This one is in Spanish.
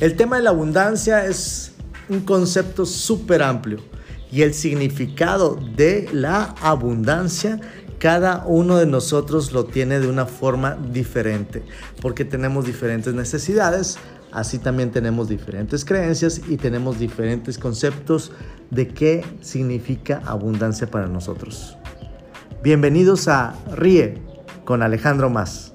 El tema de la abundancia es un concepto súper amplio y el significado de la abundancia cada uno de nosotros lo tiene de una forma diferente, porque tenemos diferentes necesidades, así también tenemos diferentes creencias y tenemos diferentes conceptos de qué significa abundancia para nosotros. Bienvenidos a Ríe con Alejandro Más.